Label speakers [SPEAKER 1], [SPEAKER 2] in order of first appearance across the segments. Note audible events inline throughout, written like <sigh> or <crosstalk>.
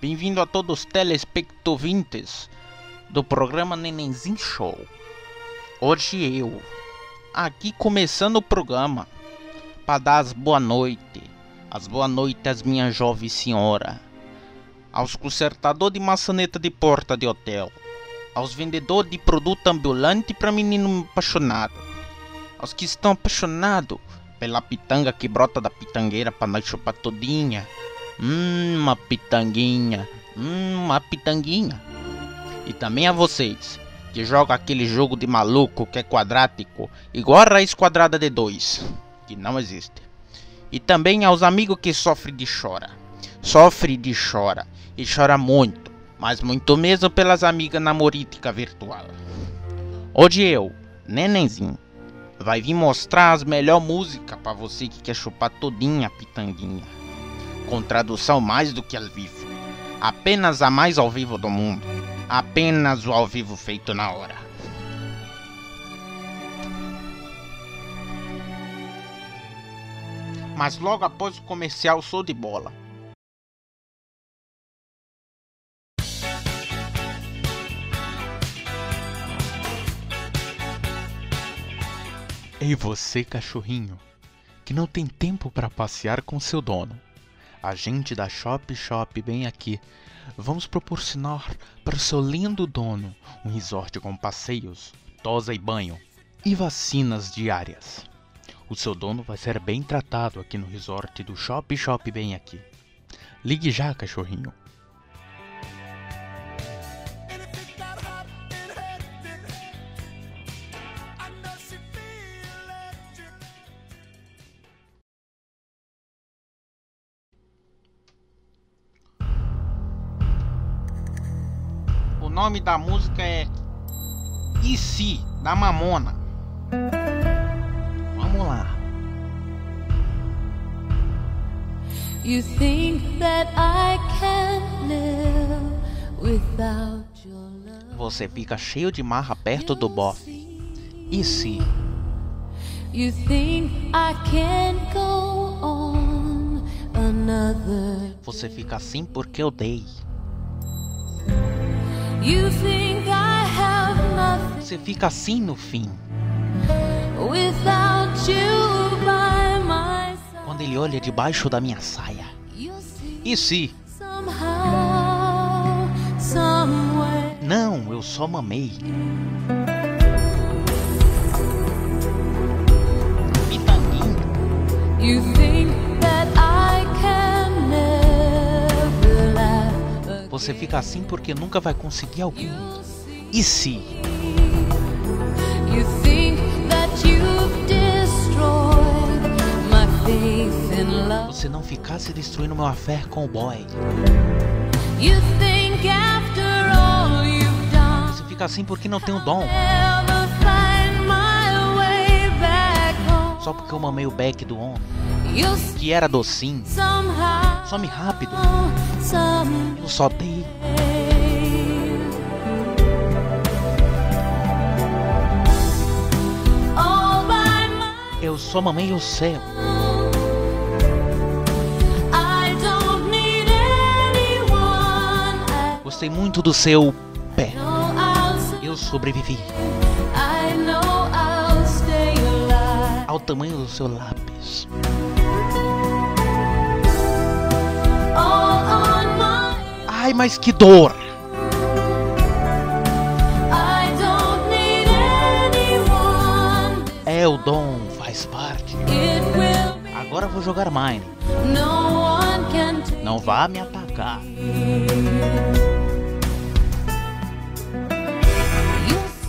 [SPEAKER 1] Bem-vindo a todos os telespectovintes do programa Nenenzinho Show. Hoje eu, aqui começando o programa, para dar as boa noite, as boa noite às minha jovem senhora, aos consertador de maçaneta de porta de hotel, aos vendedores de produto ambulante para menino apaixonado, aos que estão apaixonados pela pitanga que brota da pitangueira para nós chupar todinha. Hum, uma pitanguinha, hum, uma pitanguinha. E também a vocês que jogam aquele jogo de maluco que é quadrático, igual a raiz quadrada de 2, que não existe. E também aos amigos que sofrem de chora. Sofre de chora e chora muito, mas muito mesmo pelas amigas namorítica virtual. Hoje eu, nenenzinho, vai vir mostrar as melhor música para você que quer chupar todinha a pitanguinha. Com tradução mais do que ao vivo. Apenas a mais ao vivo do mundo. Apenas o ao vivo feito na hora. Mas logo após o comercial sou de bola.
[SPEAKER 2] Ei você, cachorrinho, que não tem tempo para passear com seu dono. A gente da Shop Shop bem aqui. Vamos proporcionar para o seu lindo dono um resort com passeios, tosa e banho e vacinas diárias. O seu dono vai ser bem tratado aqui no resort do Shop Shop bem aqui. Ligue já, cachorrinho.
[SPEAKER 1] Nome da música é E se da Mamona. Vamos lá.
[SPEAKER 3] You think that I can live without your love?
[SPEAKER 1] Você fica cheio de marra perto do bofe. E se
[SPEAKER 3] You think I can't go on another?
[SPEAKER 1] você fica assim porque eu dei? Você fica assim no fim. Quando ele olha debaixo da minha saia. E se? Não, eu só mamei.
[SPEAKER 3] You think
[SPEAKER 1] Você fica assim porque nunca vai conseguir alguém. E se? Você não ficasse destruindo meu affair com o boy. Você fica assim porque não tem o dom. Só porque eu mamei o back do homem. Que era docinho. Some rápido. Eu só dei. Eu só mamei o céu. Gostei muito do seu pé. Eu sobrevivi ao tamanho do seu lápis. Ai, mas que dor! É o dom, faz parte. Agora vou jogar mine. Não vá me atacar.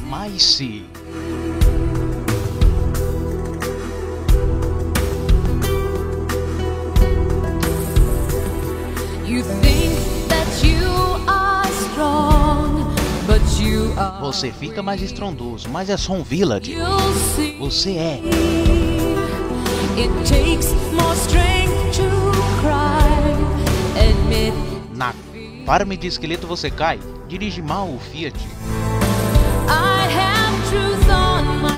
[SPEAKER 1] Mas se
[SPEAKER 3] You think
[SPEAKER 1] você fica mais estrondoso, mas é só um village. Você é. Na farm de esqueleto você cai. Dirige mal o Fiat.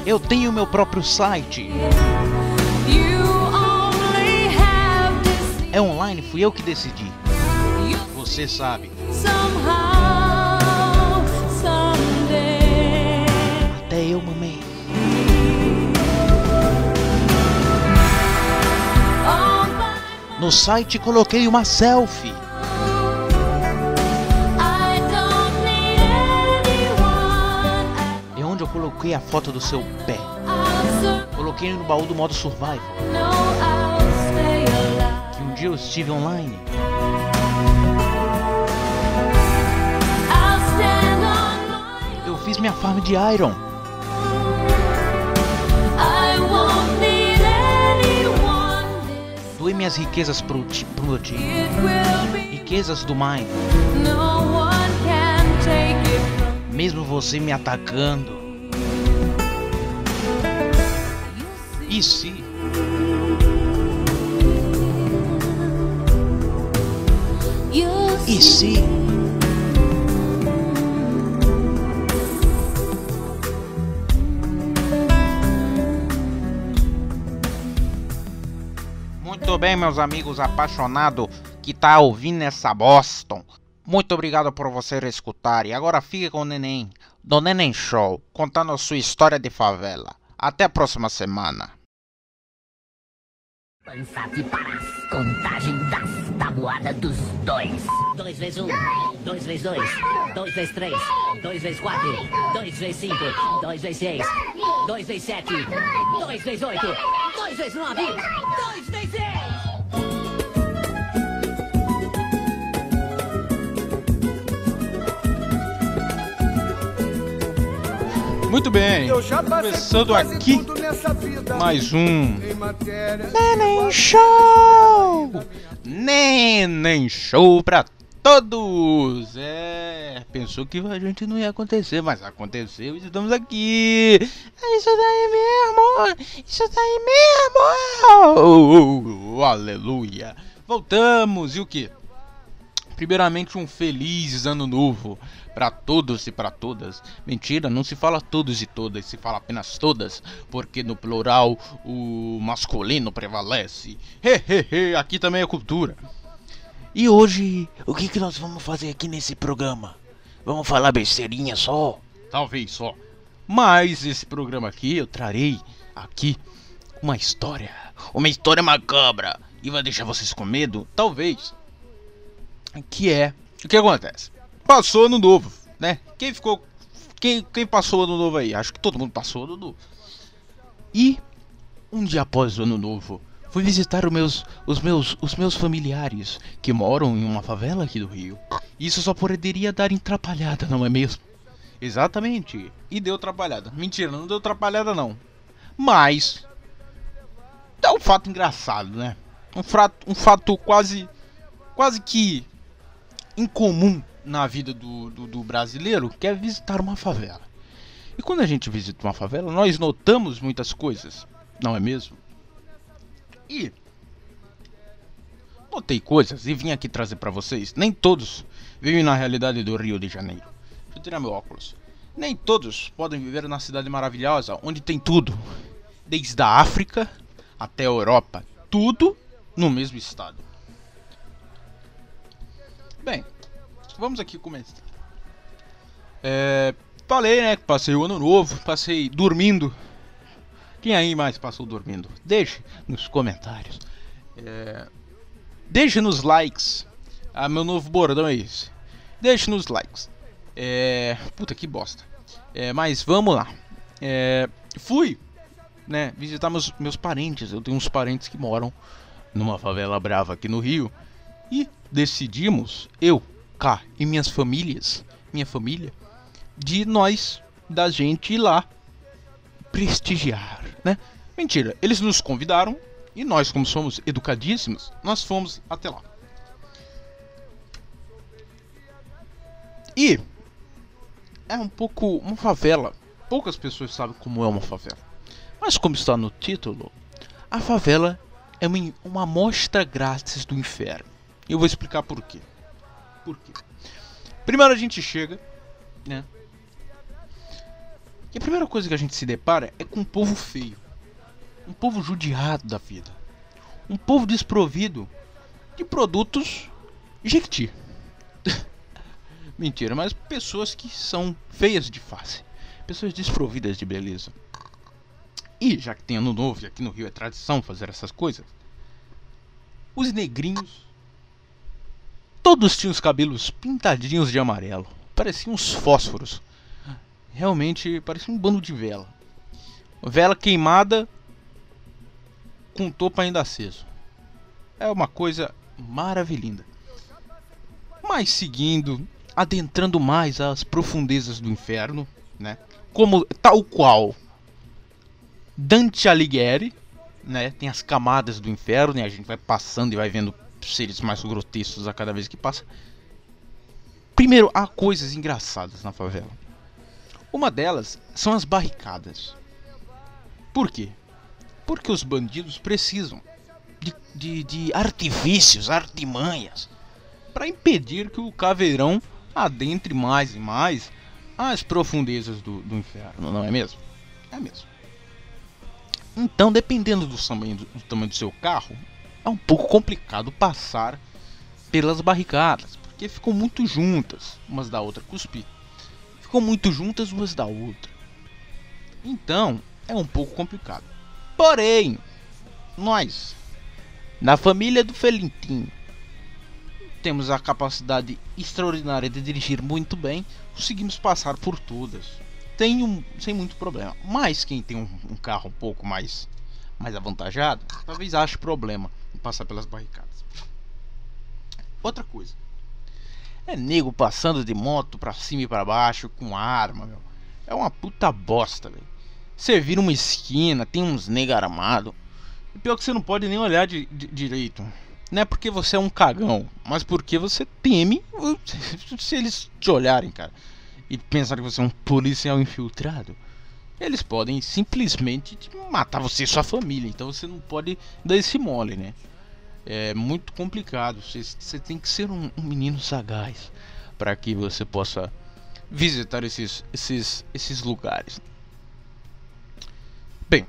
[SPEAKER 1] Eu tenho meu próprio site. É online, fui eu que decidi. Você sabe.
[SPEAKER 3] Somehow,
[SPEAKER 1] No site coloquei uma selfie. É onde eu coloquei a foto do seu pé. Coloquei no baú do modo survival. Que um dia eu estive online. Eu fiz minha farm de iron. Doei minhas riquezas pro, ti- pro meu time. Riquezas do
[SPEAKER 3] from
[SPEAKER 1] Mesmo você me atacando. E se. E se bem, meus amigos apaixonados que tá ouvindo essa Boston. Muito obrigado por você escutar. E agora fique com o Neném, do Neném Show, contando a sua história de favela. Até a próxima semana.
[SPEAKER 4] Pensate para as contagem das tabuadas dos dois. Dois vezes um, dois vezes dois, dois vezes três, dois vezes quatro, dois vezes cinco, dois vezes seis, dois vezes sete, dois vezes oito, dois vezes nove, dois vezes dez.
[SPEAKER 2] Muito bem, começando aqui mais um.
[SPEAKER 1] Neném Show! Neném Show pra todos! É, pensou que a gente não ia acontecer, mas aconteceu e estamos aqui! É isso daí mesmo! Isso daí mesmo! Oh, oh, aleluia! Voltamos! E o que? Primeiramente, um feliz ano novo para todos e para todas. Mentira, não se fala todos e todas, se fala apenas todas, porque no plural o masculino prevalece. Hehehe, aqui também é cultura. E hoje, o que, que nós vamos fazer aqui nesse programa? Vamos falar besteirinha só? Talvez só. Mas esse programa aqui eu trarei aqui uma história. Uma história macabra. E vai deixar vocês com medo? Talvez que é o que acontece. Passou ano novo, né? Quem ficou quem, quem passou ano novo aí? Acho que todo mundo passou ano novo. E um dia após o ano novo, fui visitar os meus os meus os meus familiares que moram em uma favela aqui do Rio. Isso só poderia dar atrapalhada, não é mesmo? Exatamente. E deu atrapalhada. Mentira, não deu atrapalhada não. Mas é um fato engraçado, né? Um fato, um fato quase quase que incomum na vida do, do, do brasileiro, que é visitar uma favela. E quando a gente visita uma favela, nós notamos muitas coisas, não é mesmo? E notei coisas e vim aqui trazer pra vocês. Nem todos vivem na realidade do Rio de Janeiro. Deixa eu tirar meu óculos. Nem todos podem viver na cidade maravilhosa, onde tem tudo, desde a África até a Europa, tudo no mesmo estado. Bem, vamos aqui começar. É, falei, né, passei o ano novo, passei dormindo. Quem aí mais passou dormindo? Deixe nos comentários. É, deixe nos likes. Ah, meu novo bordão é esse. Deixe nos likes. É, puta que bosta. É, mas vamos lá. É, fui, né, visitar meus, meus parentes. Eu tenho uns parentes que moram numa favela brava aqui no Rio. E decidimos, eu, cá e minhas famílias, minha família, de nós, da gente ir lá prestigiar, né? Mentira, eles nos convidaram e nós, como somos educadíssimos, nós fomos até lá. E é um pouco uma favela. Poucas pessoas sabem como é uma favela. Mas como está no título, a favela é uma, amostra grátis do inferno. Eu vou explicar por quê. Por quê? Primeiro a gente chega, né? E a primeira coisa que a gente se depara é com um povo feio. Um povo judiado da vida. Um povo desprovido de produtos Jequiti. <laughs> Mentira, mas pessoas que são feias de face. Pessoas desprovidas de beleza. E já que tem ano novo e aqui no Rio é tradição fazer essas coisas, os negrinhos todos tinham os cabelos pintadinhos de amarelo. Pareciam uns fósforos. Realmente parecia um bando de vela. Vela queimada com topo ainda aceso. É uma coisa maravilhosa. Mas seguindo, adentrando mais as profundezas do inferno, né? Como tal qual Dante Alighieri, né? Tem as camadas do inferno e a gente vai passando e vai vendo seres mais grotescos a cada vez que passa. Primeiro, há coisas engraçadas na favela. Uma delas são as barricadas. Por quê? Porque os bandidos precisam de, de, de artifícios, artimanhas, para impedir que o caveirão adentre mais e mais as profundezas do, do inferno, não é mesmo? É mesmo. Então, dependendo do tamanho do, do tamanho do seu carro, é um pouco complicado passar pelas barricadas, porque ficam muito juntas, umas da outra cuspir. Ficam muito juntas umas da outra. Então, é um pouco complicado. Porém, nós, na família do Felintinho, temos a capacidade extraordinária de dirigir muito bem, conseguimos passar por todas. Tem um, sem muito problema. Mas quem tem um, um carro um pouco mais, mais avantajado, talvez ache problema em passar pelas barricadas. Outra coisa. É nego passando de moto pra cima e pra baixo com arma, meu. É uma puta bosta, velho. Você vira uma esquina, tem uns nega armado. E pior que você não pode nem olhar de, de, direito. Não é porque você é um cagão, mas porque você teme <laughs> se eles te olharem, cara. E pensar que você é um policial infiltrado. Eles podem simplesmente matar você e sua família. Então você não pode dar esse mole, né? É muito complicado. Você, você tem que ser um, um menino sagaz para que você possa visitar esses, esses, esses lugares. Bem,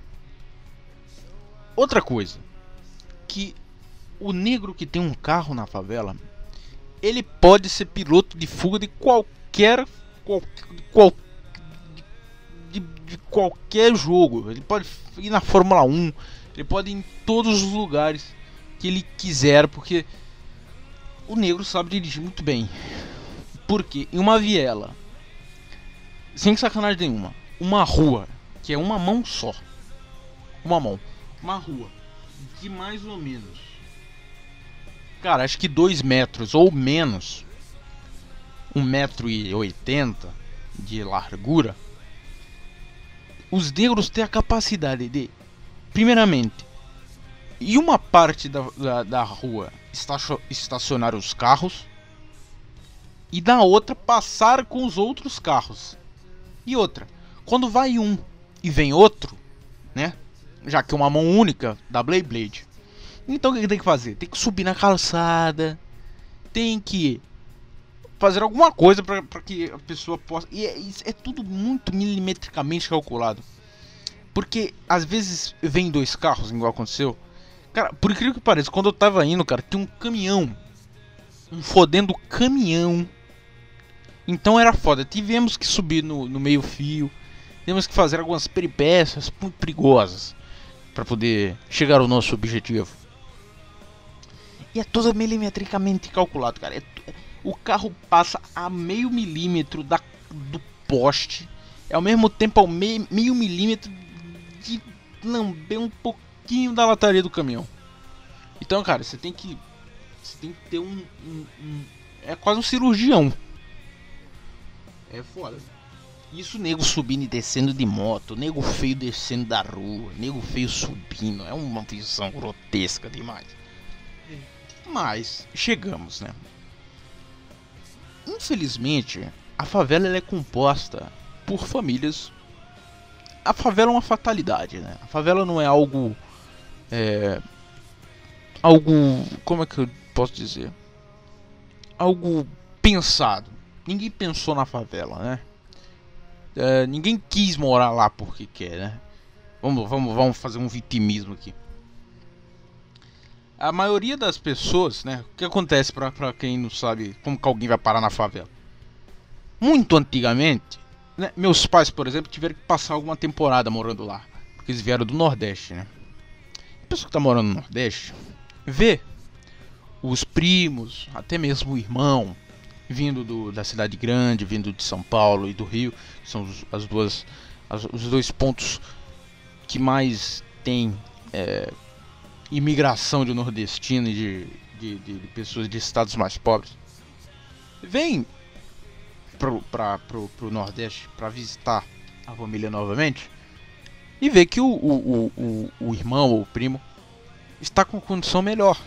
[SPEAKER 1] outra coisa que o negro que tem um carro na favela, ele pode ser piloto de fuga de qualquer qual, qual de, qualquer jogo. Ele pode ir na Fórmula 1, ele pode ir em todos os lugares que ele quiser, porque o negro sabe dirigir muito bem. Porque em uma viela, sem sacanagem nenhuma, uma rua que é uma mão só uma mão. Uma rua de mais ou menos. Cara, acho que 2 metros ou menos. 1,80 metro e oitenta de largura. Os negros têm a capacidade de, primeiramente, em uma parte da, da, da rua estacionar os carros e na outra passar com os outros carros. E outra, quando vai um e vem outro, né? já que é uma mão única da Blade Blade. Então o que tem que fazer? Tem que subir na calçada, tem que fazer alguma coisa para que a pessoa possa. E é, é, tudo muito milimetricamente calculado. Porque às vezes vem dois carros, igual aconteceu. Cara, por incrível que pareça, quando eu tava indo, cara, tem um caminhão. Um fodendo caminhão. Então era foda. Tivemos que subir no, no meio fio. Temos que fazer algumas peripécias muito perigosas para poder chegar ao nosso objetivo. E é tudo milimetricamente calculado, cara. É, o carro passa a meio milímetro da, do poste, é ao mesmo tempo ao meio, meio milímetro de lamber um pouquinho da lataria do caminhão. Então, cara, você tem que. Você tem que ter um, um, um é quase um cirurgião. É foda. Isso nego subindo e descendo de moto, nego feio descendo da rua, nego feio subindo, é uma visão grotesca demais. Mas chegamos, né? Infelizmente, a favela é composta por famílias. A favela é uma fatalidade, né? A favela não é algo é, algo, como é que eu posso dizer? Algo pensado. Ninguém pensou na favela, né? Uh, ninguém quis morar lá porque quer, né? Vamos, vamos, vamos fazer um vitimismo aqui. A maioria das pessoas, né? O que acontece para quem não sabe como que alguém vai parar na favela? muito antigamente, né, meus pais, por exemplo, tiveram que passar alguma temporada morando lá, porque eles vieram do Nordeste, né? A pessoa que tá morando no Nordeste vê os primos, até mesmo o irmão, vindo do, da cidade grande, vindo de São Paulo e do Rio, que são os, as duas, as, os dois pontos que mais tem é, imigração de nordestino e de, de, de, de, pessoas de estados mais pobres. Vem pro, pra, pro, pro Nordeste para visitar a família novamente e vê que o, o, o, o irmão ou o primo está com condição melhor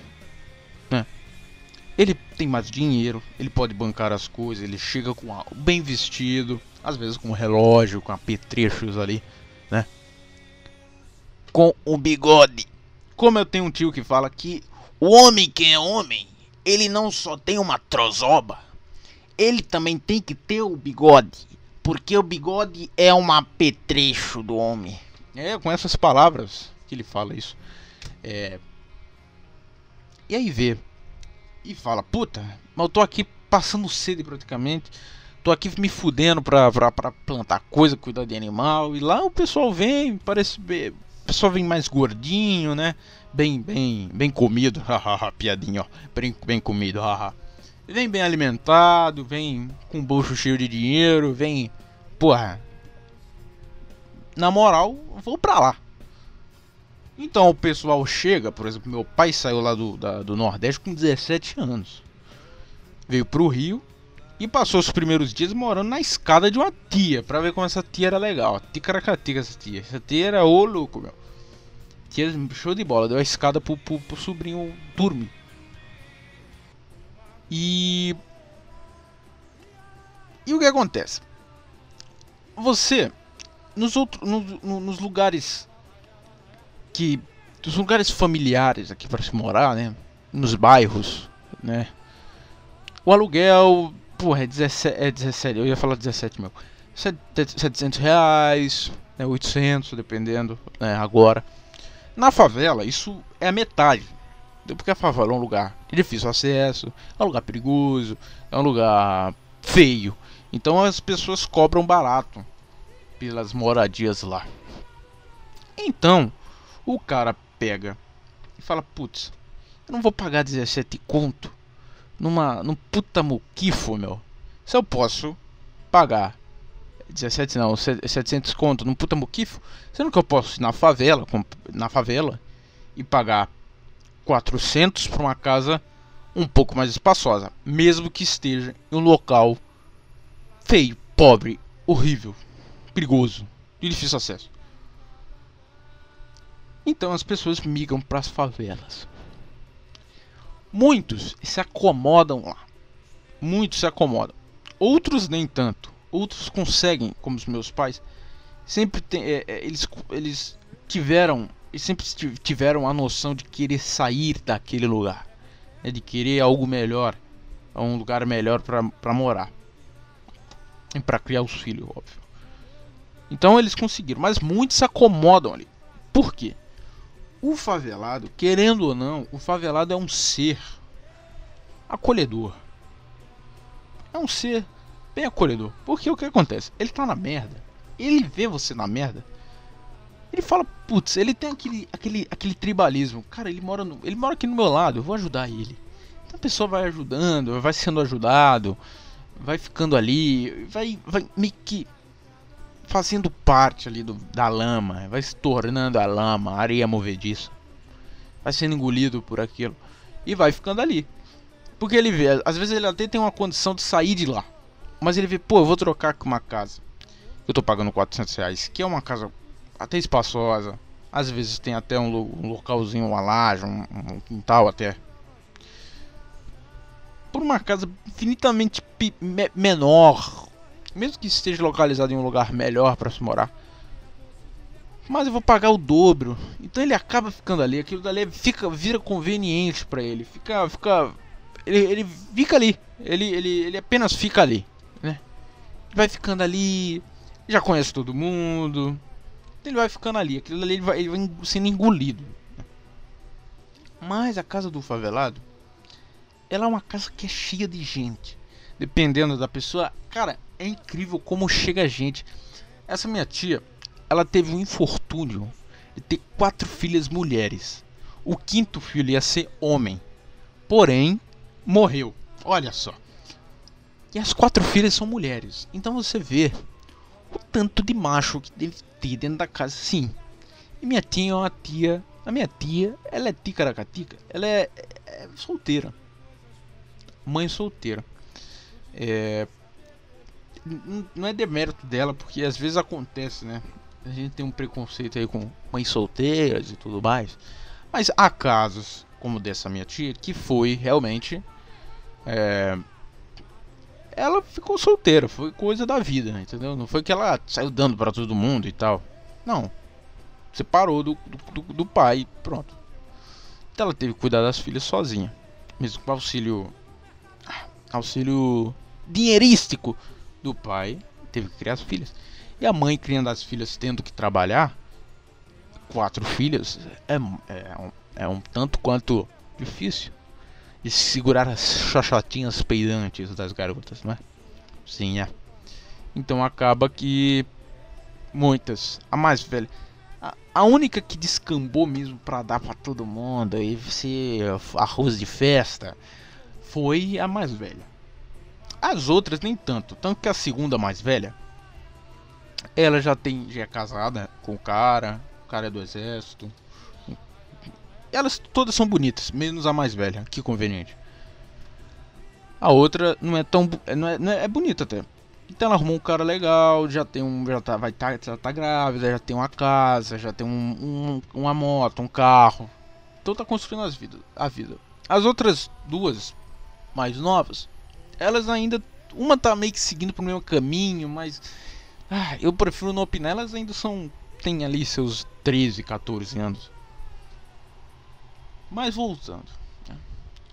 [SPEAKER 1] ele tem mais dinheiro, ele pode bancar as coisas, ele chega com algo bem vestido, às vezes com um relógio, com apetrechos ali, né? Com o bigode. Como eu tenho um tio que fala que o homem que é homem, ele não só tem uma trozoba, ele também tem que ter o bigode, porque o bigode é um apetrecho do homem. É, com essas palavras que ele fala isso. É... E aí vê e fala: Puta, mas eu tô aqui passando sede praticamente. Tô aqui me fudendo pra, pra, pra plantar coisa, cuidar de animal. E lá o pessoal vem, parece. Pessoal vem mais gordinho, né? Bem, bem, bem comido. <laughs> Hahaha, piadinha. Bem, bem comido, haha. Vem bem alimentado, vem com o bolso cheio de dinheiro, vem. Porra. Na moral, vou pra lá. Então o pessoal chega, por exemplo, meu pai saiu lá do, da, do Nordeste com 17 anos. Veio pro Rio e passou os primeiros dias morando na escada de uma tia, pra ver como essa tia era legal. Ticaracatica essa tia. Essa tia era o louco, meu. Tia show de bola, deu a escada pro, pro, pro sobrinho dormir. E. E o que acontece? Você, nos, outros, no, no, nos lugares que dos lugares familiares aqui para se morar, né? Nos bairros, né? O aluguel, porra, é 17, é 17 eu ia falar 17 mil. 700 reais, né, 800, dependendo, né, agora. Na favela, isso é a metade. Porque a favela é um lugar de difícil acesso, é um lugar perigoso, é um lugar feio. Então as pessoas cobram barato pelas moradias lá. Então, o cara pega e fala: Putz, eu não vou pagar 17 conto numa, num puta muquifo, meu. Se eu posso pagar 17 não, 700 conto num puta muquifo, sendo que eu posso ir na favela, na favela e pagar 400 para uma casa um pouco mais espaçosa, mesmo que esteja em um local feio, pobre, horrível, perigoso, de difícil acesso. Então as pessoas migram para as favelas. Muitos se acomodam lá. Muitos se acomodam. Outros nem tanto. Outros conseguem, como os meus pais, sempre tem, é, é, eles, eles tiveram, sempre tiveram a noção de querer sair daquele lugar, né, de querer algo melhor, um lugar melhor para morar e para criar os filhos, óbvio. Então eles conseguiram, mas muitos se acomodam ali. Por quê? O favelado, querendo ou não, o favelado é um ser acolhedor. É um ser bem acolhedor. Porque o que acontece? Ele tá na merda. Ele vê você na merda. Ele fala, putz, ele tem aquele, aquele, aquele tribalismo. Cara, ele mora, no, ele mora aqui no meu lado, eu vou ajudar ele. Então a pessoa vai ajudando, vai sendo ajudado, vai ficando ali, vai, vai meio que fazendo parte ali do, da lama, vai se tornando a lama, a areia movediça. Vai sendo engolido por aquilo e vai ficando ali. Porque ele vê, às vezes ele até tem uma condição de sair de lá. Mas ele vê, pô, eu vou trocar com uma casa. Eu tô pagando 400 reais, que é uma casa até espaçosa. Às vezes tem até um, um localzinho, uma laje, um, um quintal até. Por uma casa infinitamente menor, mesmo que esteja localizado em um lugar melhor para se morar. Mas eu vou pagar o dobro. Então ele acaba ficando ali, aquilo dali fica vira conveniente para ele. Fica fica ele, ele fica ali. Ele, ele, ele apenas fica ali, né? Vai ficando ali, já conhece todo mundo. Ele vai ficando ali, aquilo ali ele vai, ele vai sendo engolido. Mas a casa do favelado, ela é uma casa que é cheia de gente. Dependendo da pessoa, cara, é incrível como chega a gente. Essa minha tia, ela teve um infortúnio de ter quatro filhas mulheres. O quinto filho ia ser homem. Porém, morreu. Olha só. E as quatro filhas são mulheres. Então você vê o tanto de macho que deve ter dentro da casa, sim. E minha tia é uma tia. A minha tia, ela é ticaracatica. Ela é, é solteira. Mãe solteira. É, não é demérito dela, porque às vezes acontece, né? A gente tem um preconceito aí com mães solteiras e tudo mais. Mas há casos, como dessa minha tia, que foi realmente. É, ela ficou solteira, foi coisa da vida, entendeu? Não foi que ela saiu dando para todo mundo e tal. Não. Separou do, do, do pai pronto. Então ela teve que cuidar das filhas sozinha. Mesmo com auxílio. Auxílio dinheirístico do pai, teve que criar as filhas. E a mãe criando as filhas tendo que trabalhar, quatro filhas, é, é, um, é um tanto quanto difícil. E segurar as xoxotinhas peidantes das garotas, não é? Sim, é. Então acaba que muitas, a mais velha, a, a única que descambou mesmo para dar para todo mundo e ser arroz de festa foi a mais velha. As outras nem tanto. Tanto que a segunda mais velha, ela já tem. já é casada com o cara. O cara é do exército. Elas todas são bonitas, menos a mais velha, que conveniente. A outra não é tão. Não é, não é, é bonita até. Então ela arrumou um cara legal, já tem um. Já tá, vai tá, já tá grávida, já tem uma casa, já tem um, um uma moto, um carro. Então tá construindo as vida, a vida. As outras duas mais novas elas ainda. Uma tá meio que seguindo pro mesmo caminho, mas. Ah, eu prefiro não opinar, elas ainda são. tem ali seus 13, 14 anos. Mas voltando. Né?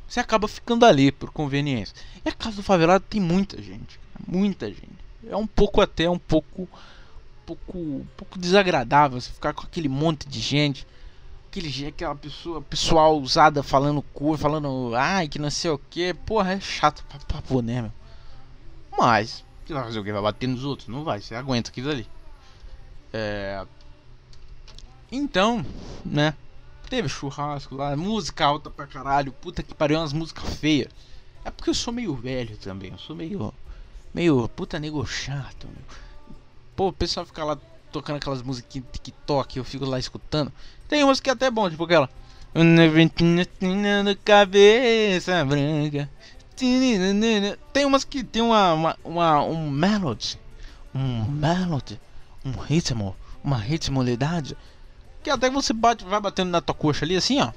[SPEAKER 1] Você acaba ficando ali por conveniência. E a casa do favelado tem muita gente. Muita gente. É um pouco até um pouco. Um pouco, um pouco desagradável você ficar com aquele monte de gente aquele aquela pessoa, pessoal usada falando cor, falando ai que não sei o que, porra, é chato pra, pra pôr, né, meu? Mas, você vai fazer o que? Vai bater nos outros? Não vai, você aguenta aquilo ali. É. Então, né? Teve churrasco lá, música alta pra caralho, puta que pariu, umas músicas feias. É porque eu sou meio velho também, eu sou meio. meio puta nego chato, meu. Pô, o pessoal fica lá tocando aquelas musiquinhas de TikTok, eu fico lá escutando. Tem umas que é até bom, tipo aquela. Cabeça branca. Tem umas que tem uma, uma, uma um melody, um melody, um ritmo, uma ritmolidade que até você bate, vai batendo na tua coxa ali assim, ó.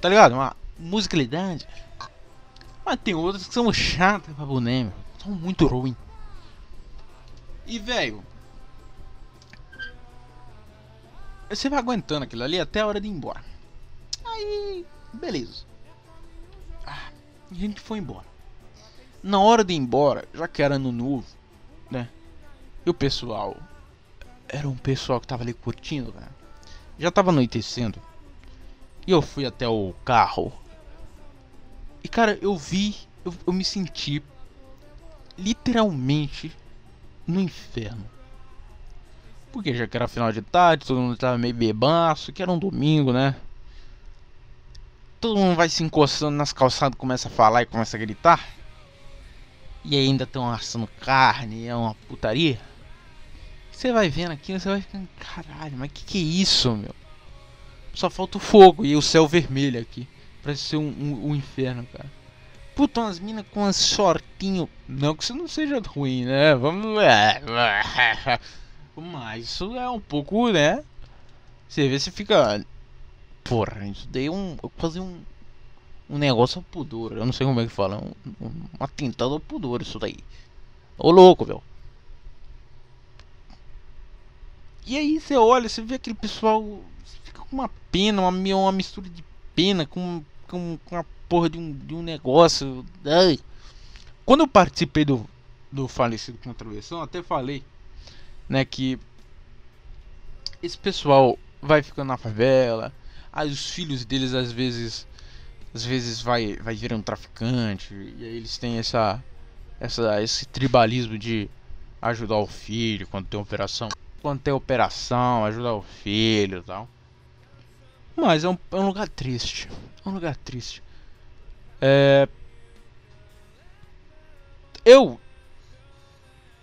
[SPEAKER 1] Tá ligado? Uma musicalidade. Mas tem outras que são chatas pra boné, São muito ruins. E, velho. Você vai aguentando aquilo ali até a hora de ir embora. Aí, beleza. Ah, a gente foi embora. Na hora de ir embora, já que era ano novo, né? E o pessoal. Era um pessoal que tava ali curtindo, né? Já tava anoitecendo. E eu fui até o carro. E cara, eu vi. Eu, eu me senti literalmente no inferno. Porque já que era final de tarde, todo mundo tava meio bebaço, que era um domingo, né? Todo mundo vai se encostando nas calçadas, começa a falar e começa a gritar. E ainda estão assando carne, é uma putaria. Você vai vendo aqui, você vai ficando, caralho, mas que que é isso, meu? Só falta o fogo e o céu vermelho aqui. Parece ser um, um, um inferno, cara. Puta, umas minas com umas shortinho. Não que isso não seja ruim, né? Vamos. Mas isso é um pouco, né? Você vê se fica. Porra, isso daí é um. Quase um. Um negócio ao pudor. Eu não sei como é que fala. Um, um, um atentado ao pudor, isso daí. Ô louco, velho. E aí você olha, você vê aquele pessoal. Você fica com uma pena, uma, uma mistura de pena com, com, com a porra de um, de um negócio. Ai. Quando eu participei do, do falecido travessão, até falei, né, que esse pessoal vai ficando na favela, aí os filhos deles às vezes às vezes vai vai virar um traficante, e aí eles têm essa essa, esse tribalismo de ajudar o filho quando tem operação. Quando tem operação, ajudar o filho tal. Mas é um, é um lugar triste. É um lugar triste. É. Eu.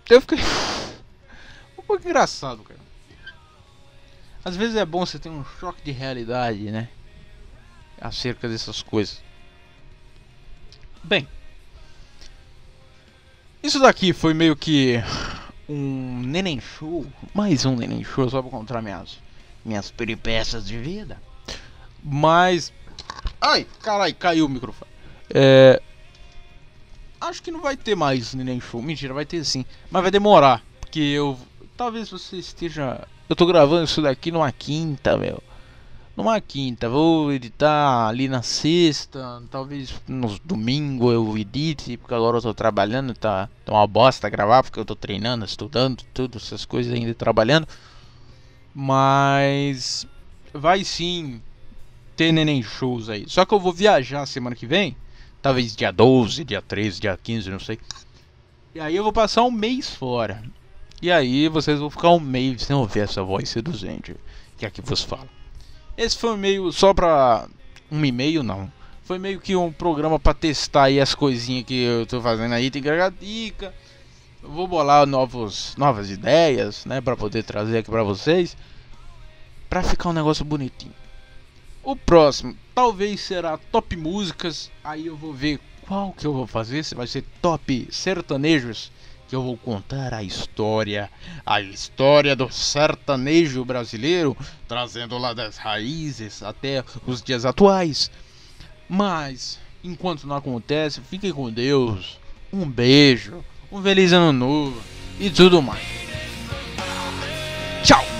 [SPEAKER 1] Eu fiquei. <laughs> um pouco engraçado, cara. Às vezes é bom você ter um choque de realidade, né? Acerca dessas coisas. Bem. Isso daqui foi meio que um neném show, mais um neném show só pra contar minhas, minhas peripécias de vida. Mas. Ai, caralho, caiu o microfone. É. Acho que não vai ter mais neném show. Mentira, vai ter sim. Mas vai demorar. Porque eu. Talvez você esteja. Eu tô gravando isso daqui numa quinta, meu numa quinta, vou editar ali na sexta, talvez no domingo eu edite, porque agora eu tô trabalhando, tá, tá uma bosta gravar, porque eu tô treinando, estudando, tudo, essas coisas ainda trabalhando. Mas vai sim ter neném shows aí. Só que eu vou viajar semana que vem, talvez dia 12, dia 13, dia 15, não sei. E aí eu vou passar um mês fora. E aí vocês vão ficar um mês sem ouvir essa voz seduzente que aqui vos fala. Esse foi meio só pra um e-mail, não. Foi meio que um programa para testar aí as coisinhas que eu tô fazendo aí, tem que dica. Vou bolar novos, novas ideias, né, para poder trazer aqui para vocês, para ficar um negócio bonitinho. O próximo talvez será top músicas, aí eu vou ver qual que eu vou fazer, se vai ser top sertanejos que eu vou contar a história, a história do sertanejo brasileiro, trazendo lá das raízes até os dias atuais. Mas, enquanto não acontece, fiquem com Deus. Um beijo, um feliz ano novo e tudo mais. Tchau!